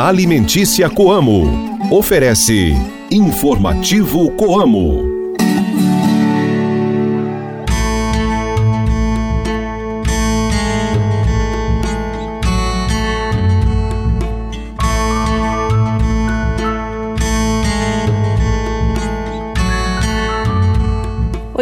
Alimentícia Coamo. Oferece Informativo Coamo.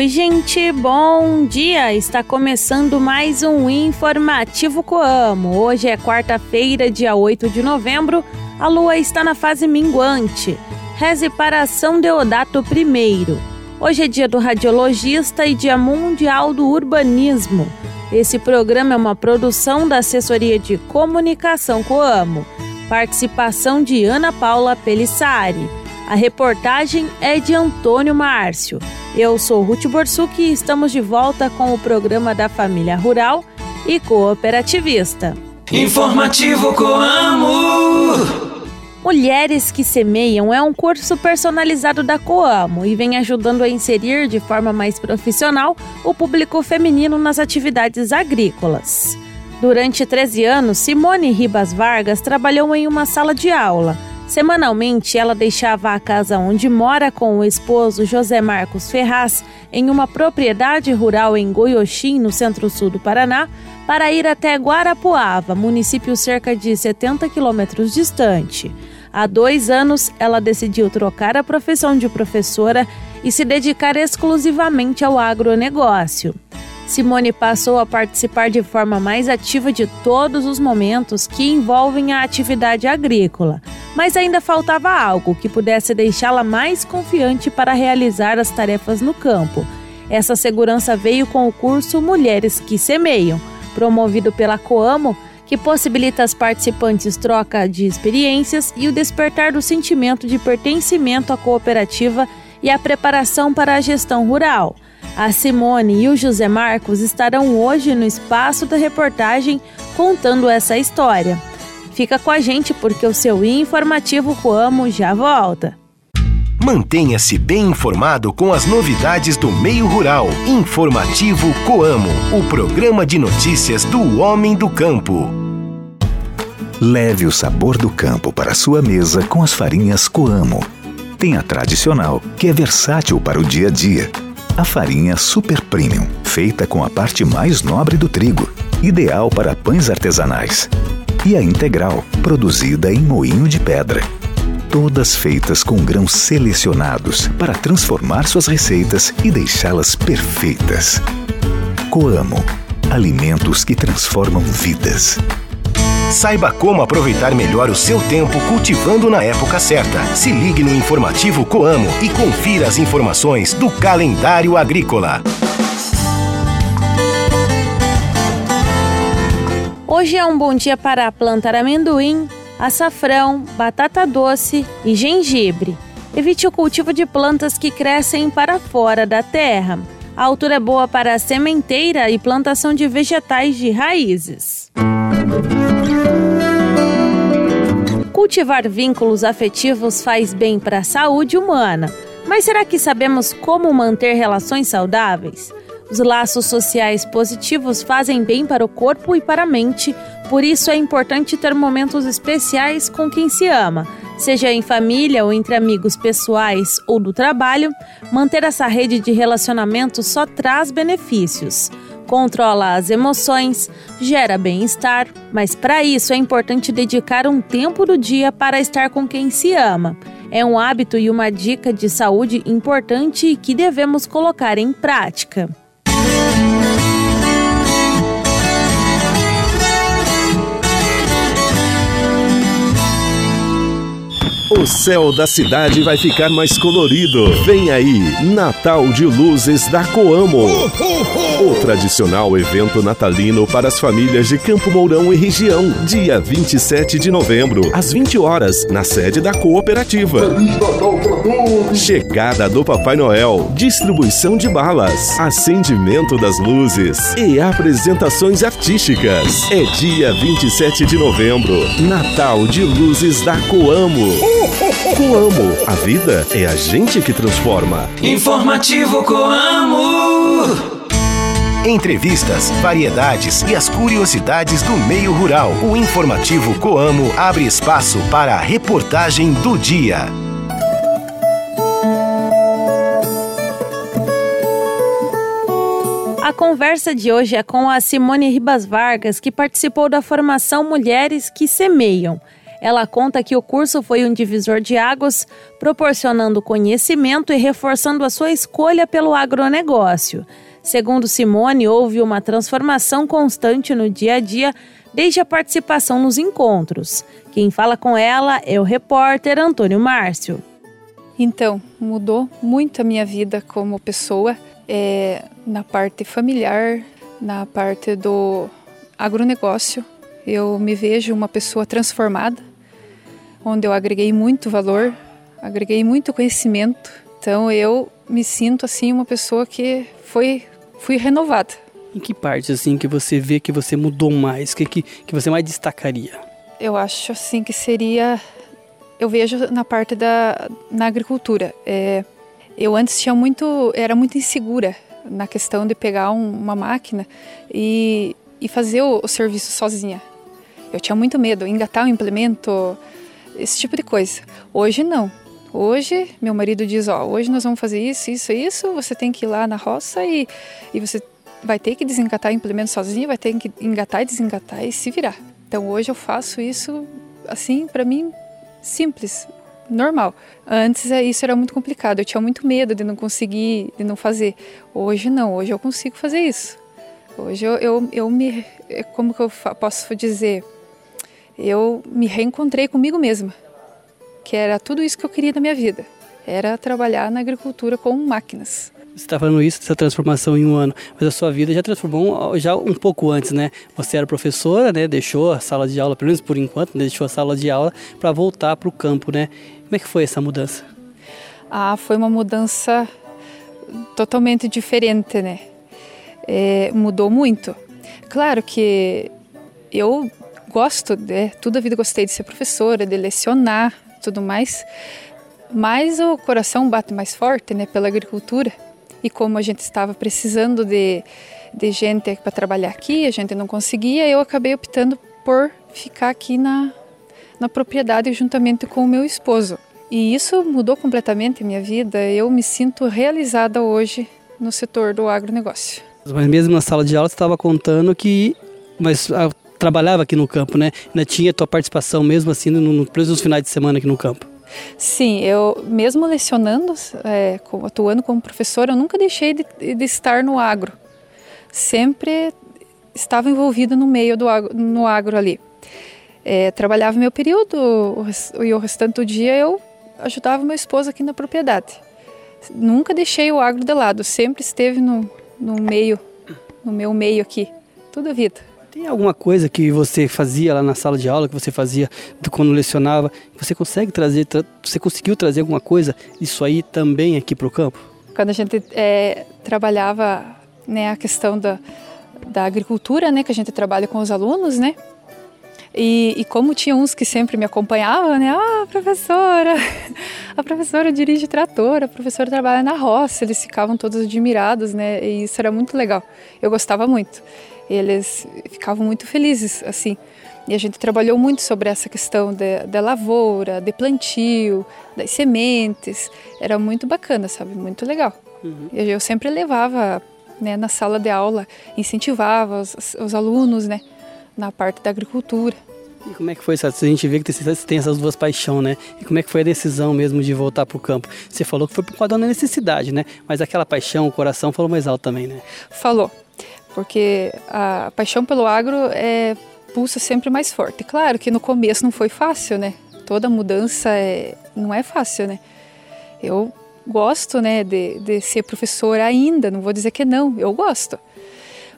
Oi, gente, bom dia! Está começando mais um Informativo Coamo. Hoje é quarta-feira, dia 8 de novembro. A lua está na fase minguante. Reze para São Deodato I. Hoje é dia do radiologista e dia mundial do urbanismo. Esse programa é uma produção da Assessoria de Comunicação Coamo. Participação de Ana Paula Pelissari. A reportagem é de Antônio Márcio. Eu sou Ruth Borsuk e estamos de volta com o programa da Família Rural e Cooperativista. Informativo Coamo! Mulheres que Semeiam é um curso personalizado da Coamo e vem ajudando a inserir de forma mais profissional o público feminino nas atividades agrícolas. Durante 13 anos, Simone Ribas Vargas trabalhou em uma sala de aula Semanalmente, ela deixava a casa onde mora com o esposo José Marcos Ferraz em uma propriedade rural em Goioxim, no centro-sul do Paraná, para ir até Guarapuava, município cerca de 70 quilômetros distante. Há dois anos, ela decidiu trocar a profissão de professora e se dedicar exclusivamente ao agronegócio. Simone passou a participar de forma mais ativa de todos os momentos que envolvem a atividade agrícola, mas ainda faltava algo que pudesse deixá-la mais confiante para realizar as tarefas no campo. Essa segurança veio com o curso Mulheres que Semeiam, promovido pela Coamo, que possibilita às participantes troca de experiências e o despertar do sentimento de pertencimento à cooperativa e a preparação para a gestão rural. A Simone e o José Marcos estarão hoje no espaço da reportagem contando essa história. Fica com a gente porque o seu informativo Coamo já volta. Mantenha-se bem informado com as novidades do meio rural. Informativo Coamo, o programa de notícias do homem do campo. Leve o sabor do campo para sua mesa com as farinhas Coamo. Tem a tradicional, que é versátil para o dia a dia a farinha Super Premium, feita com a parte mais nobre do trigo, ideal para pães artesanais. E a integral, produzida em moinho de pedra. Todas feitas com grãos selecionados para transformar suas receitas e deixá-las perfeitas. Coamo alimentos que transformam vidas. Saiba como aproveitar melhor o seu tempo cultivando na época certa. Se ligue no informativo Coamo e confira as informações do calendário agrícola. Hoje é um bom dia para plantar amendoim, açafrão, batata doce e gengibre. Evite o cultivo de plantas que crescem para fora da terra. A altura é boa para a sementeira e plantação de vegetais de raízes. Cultivar vínculos afetivos faz bem para a saúde humana, mas será que sabemos como manter relações saudáveis? Os laços sociais positivos fazem bem para o corpo e para a mente, por isso é importante ter momentos especiais com quem se ama, seja em família ou entre amigos pessoais ou do trabalho. Manter essa rede de relacionamento só traz benefícios controla as emoções, gera bem-estar, mas para isso é importante dedicar um tempo do dia para estar com quem se ama. É um hábito e uma dica de saúde importante que devemos colocar em prática. O céu da cidade vai ficar mais colorido. Vem aí, Natal de Luzes da Coamo. O tradicional evento natalino para as famílias de Campo Mourão e região. Dia 27 de novembro, às 20 horas, na sede da cooperativa. Chegada do Papai Noel, distribuição de balas, acendimento das luzes e apresentações artísticas. É dia 27 de novembro, Natal de Luzes da Coamo. Coamo, a vida é a gente que transforma. Informativo Coamo. Entrevistas, variedades e as curiosidades do meio rural. O informativo Coamo abre espaço para a reportagem do dia. A conversa de hoje é com a Simone Ribas Vargas, que participou da formação Mulheres que Semeiam. Ela conta que o curso foi um divisor de águas, proporcionando conhecimento e reforçando a sua escolha pelo agronegócio. Segundo Simone, houve uma transformação constante no dia a dia desde a participação nos encontros. Quem fala com ela é o repórter Antônio Márcio. Então, mudou muito a minha vida como pessoa é, na parte familiar, na parte do agronegócio. Eu me vejo uma pessoa transformada, onde eu agreguei muito valor, agreguei muito conhecimento. Então eu me sinto assim uma pessoa que foi fui renovada. Em que parte assim que você vê que você mudou mais, que que, que você mais destacaria? Eu acho assim que seria eu vejo na parte da na agricultura. É, eu antes tinha muito, era muito insegura na questão de pegar um, uma máquina e, e fazer o, o, serviço sozinha. Eu tinha muito medo, engatar o um implemento, esse tipo de coisa. Hoje não. Hoje meu marido diz, ó, hoje nós vamos fazer isso, isso, isso. Você tem que ir lá na roça e, e você vai ter que desengatar implemento sozinho, vai ter que engatar e desengatar e se virar. Então hoje eu faço isso assim para mim simples normal. Antes é, isso era muito complicado, eu tinha muito medo de não conseguir, de não fazer. Hoje não, hoje eu consigo fazer isso. Hoje eu, eu, eu me, como que eu posso dizer, eu me reencontrei comigo mesma, que era tudo isso que eu queria na minha vida, era trabalhar na agricultura com máquinas. Você está falando isso, dessa transformação em um ano, mas a sua vida já transformou já um pouco antes, né? Você era professora, né? Deixou a sala de aula, pelo menos por enquanto, né? deixou a sala de aula para voltar para o campo, né? Como é que foi essa mudança? Ah, foi uma mudança totalmente diferente, né? É, mudou muito. Claro que eu gosto, né? toda a vida gostei de ser professora, de lecionar, tudo mais, mas o coração bate mais forte, né? Pela agricultura e como a gente estava precisando de, de gente para trabalhar aqui, a gente não conseguia, eu acabei optando por ficar aqui na, na propriedade juntamente com o meu esposo. E isso mudou completamente a minha vida. Eu me sinto realizada hoje no setor do agronegócio. Mas mesmo na sala de aula você estava contando que mas trabalhava aqui no campo, né? Ainda tinha tua participação mesmo assim no, no, nos finais de semana aqui no campo. Sim, eu mesmo lecionando, é, atuando como professora, eu nunca deixei de, de estar no agro. Sempre estava envolvida no meio do agro, no agro ali é, trabalhava meu período e o restante do dia eu ajudava meu esposo aqui na propriedade. Nunca deixei o agro de lado, sempre esteve no, no meio, no meu meio aqui, toda a vida. Tem alguma coisa que você fazia lá na sala de aula, que você fazia quando lecionava, você consegue trazer, tra você conseguiu trazer alguma coisa, isso aí também aqui para o campo? Quando a gente é, trabalhava né, a questão da, da agricultura, né, que a gente trabalha com os alunos, né, e, e, como tinha uns que sempre me acompanhavam, né? Ah, professora, a professora dirige trator, a professora trabalha na roça. Eles ficavam todos admirados, né? E isso era muito legal. Eu gostava muito. Eles ficavam muito felizes, assim. E a gente trabalhou muito sobre essa questão da lavoura, de plantio, das sementes. Era muito bacana, sabe? Muito legal. Uhum. Eu, eu sempre levava né, na sala de aula, incentivava os, os alunos, né? na parte da agricultura. E como é que foi isso? A gente vê que você tem essas duas paixões, né? E como é que foi a decisão mesmo de voltar para o campo? Você falou que foi por causa da necessidade, né? Mas aquela paixão, o coração falou mais alto também, né? Falou, porque a paixão pelo agro é, pulsa sempre mais forte. Claro que no começo não foi fácil, né? Toda mudança é, não é fácil, né? Eu gosto, né, de, de ser professora ainda, não vou dizer que não, eu gosto.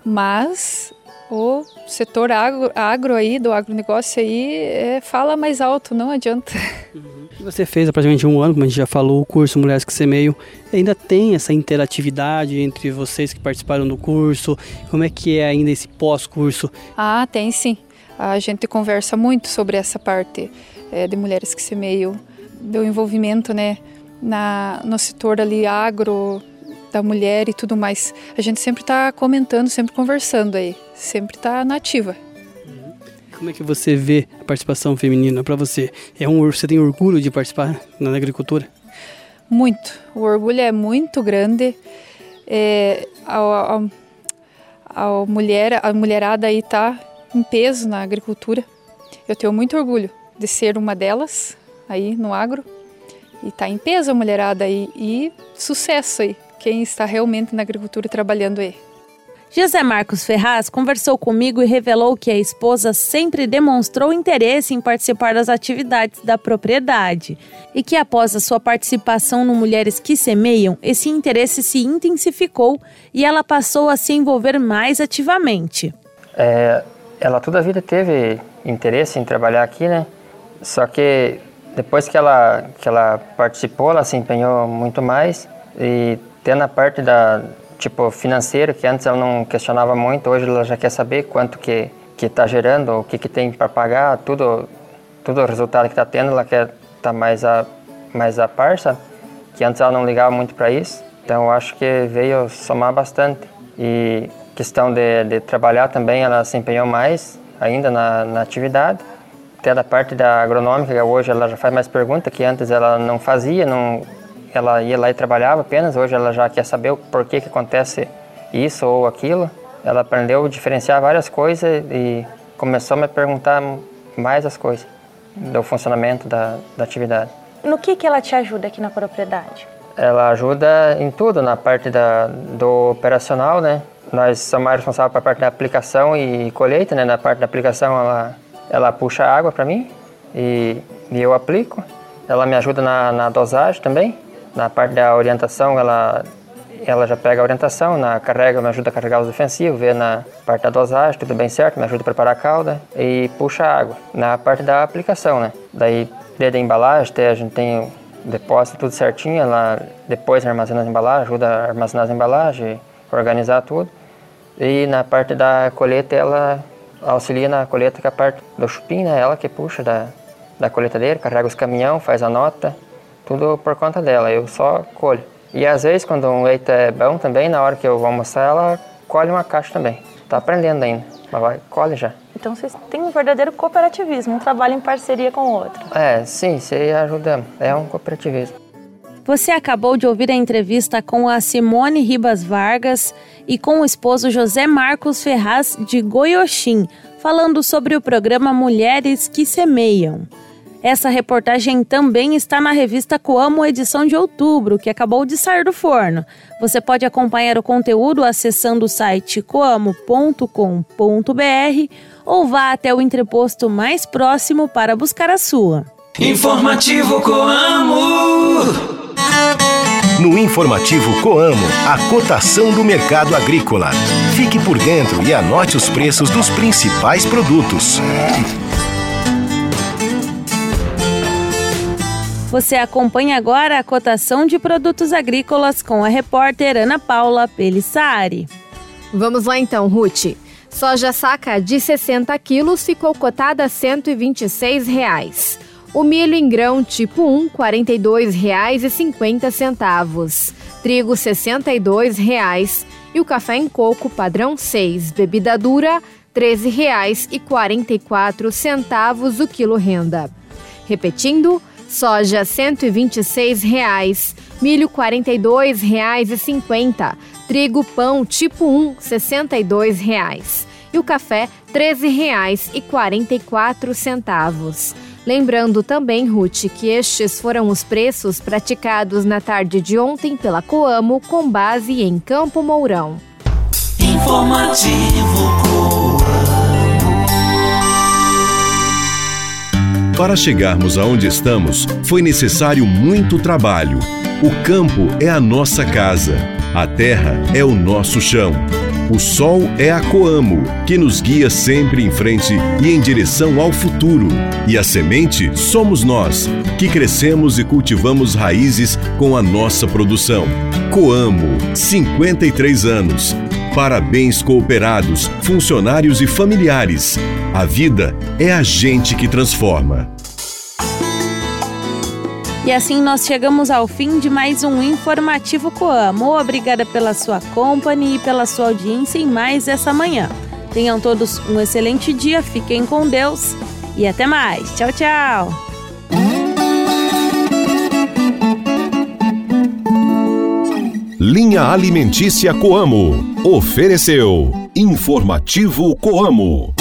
Mas o setor agro, agro aí, do agronegócio aí, é, fala mais alto, não adianta. Uhum. Você fez há praticamente um ano, como a gente já falou, o curso Mulheres que Semeiam. Ainda tem essa interatividade entre vocês que participaram do curso? Como é que é ainda esse pós-curso? Ah, tem sim. A gente conversa muito sobre essa parte é, de Mulheres que Semeiam, do envolvimento né, na, no setor ali agro, da mulher e tudo mais. A gente sempre está comentando, sempre conversando aí, sempre está nativa. Como é que você vê a participação feminina para você? É um, você tem orgulho de participar na agricultura? Muito. O orgulho é muito grande. É, a, a, a, mulher, a mulherada aí está em peso na agricultura. Eu tenho muito orgulho de ser uma delas aí no agro. E está em peso a mulherada aí. E sucesso aí, quem está realmente na agricultura trabalhando aí. José Marcos Ferraz conversou comigo e revelou que a esposa sempre demonstrou interesse em participar das atividades da propriedade e que após a sua participação no Mulheres que Semeiam, esse interesse se intensificou e ela passou a se envolver mais ativamente. É, ela toda a vida teve interesse em trabalhar aqui, né? Só que depois que ela, que ela participou, ela se empenhou muito mais e tendo a parte da, tipo financeiro, que antes ela não questionava muito, hoje ela já quer saber quanto que que está gerando, o que que tem para pagar, tudo tudo o resultado que está tendo, ela quer estar tá mais a mais a parça, que antes ela não ligava muito para isso. Então eu acho que veio somar bastante e questão de, de trabalhar também, ela se empenhou mais ainda na, na atividade. Até da parte da agronômica, hoje ela já faz mais perguntas que antes ela não fazia, não ela ia lá e trabalhava apenas, hoje ela já quer saber o porquê que acontece isso ou aquilo. Ela aprendeu a diferenciar várias coisas e começou a me perguntar mais as coisas do funcionamento da, da atividade. No que, que ela te ajuda aqui na propriedade? Ela ajuda em tudo, na parte da, do operacional, né? Nós somos mais responsáveis para a parte da aplicação e colheita, né? Na parte da aplicação, ela, ela puxa água para mim e, e eu aplico. Ela me ajuda na, na dosagem também. Na parte da orientação, ela, ela já pega a orientação, na carrega me ajuda a carregar os defensivos, vê na parte da dosagem, tudo bem certo, me ajuda a preparar a calda e puxa a água. Na parte da aplicação, né? Daí, desde a embalagem, até a gente tem o depósito tudo certinho, ela depois armazena as embalagens, ajuda a armazenar as embalagens, organizar tudo. E na parte da colheita, ela auxilia na colheita com a parte do chupim, né? Ela que puxa da, da colheitadeira, carrega os caminhão, faz a nota, tudo por conta dela, eu só colho. E às vezes, quando um leite é bom também, na hora que eu vou almoçar, ela colhe uma caixa também. Tá aprendendo ainda, mas vai, colhe já. Então vocês têm um verdadeiro cooperativismo, um trabalho em parceria com o outro. É, sim, você ajuda, é um cooperativismo. Você acabou de ouvir a entrevista com a Simone Ribas Vargas e com o esposo José Marcos Ferraz de Goioxim, falando sobre o programa Mulheres que Semeiam. Essa reportagem também está na revista Coamo edição de outubro, que acabou de sair do forno. Você pode acompanhar o conteúdo acessando o site coamo.com.br ou vá até o entreposto mais próximo para buscar a sua. Informativo Coamo. No informativo Coamo, a cotação do mercado agrícola. Fique por dentro e anote os preços dos principais produtos. Você acompanha agora a cotação de produtos agrícolas com a repórter Ana Paula Pelissari. Vamos lá então, Ruth. Soja saca de 60 quilos ficou cotada a 126 reais. O milho em grão tipo 1, R$ 42,50. Trigo, 62 reais. E o café em coco padrão 6, bebida dura, R$ 13,44 o quilo renda. Repetindo, soja R$ 126,00, milho R$ 42,50, trigo pão tipo 1 R$ 62,00 e o café R$ 13,44. Lembrando também, Ruth, que estes foram os preços praticados na tarde de ontem pela Coamo com base em Campo Mourão. Informativo Para chegarmos aonde estamos, foi necessário muito trabalho. O campo é a nossa casa, a terra é o nosso chão. O sol é a Coamo, que nos guia sempre em frente e em direção ao futuro. E a semente somos nós, que crescemos e cultivamos raízes com a nossa produção. Coamo, 53 anos. Parabéns, cooperados, funcionários e familiares. A vida é a gente que transforma. E assim nós chegamos ao fim de mais um Informativo Coamo. Obrigada pela sua companhia e pela sua audiência em mais essa manhã. Tenham todos um excelente dia, fiquem com Deus e até mais. Tchau, tchau. Linha Alimentícia Coamo. Ofereceu Informativo Coamo.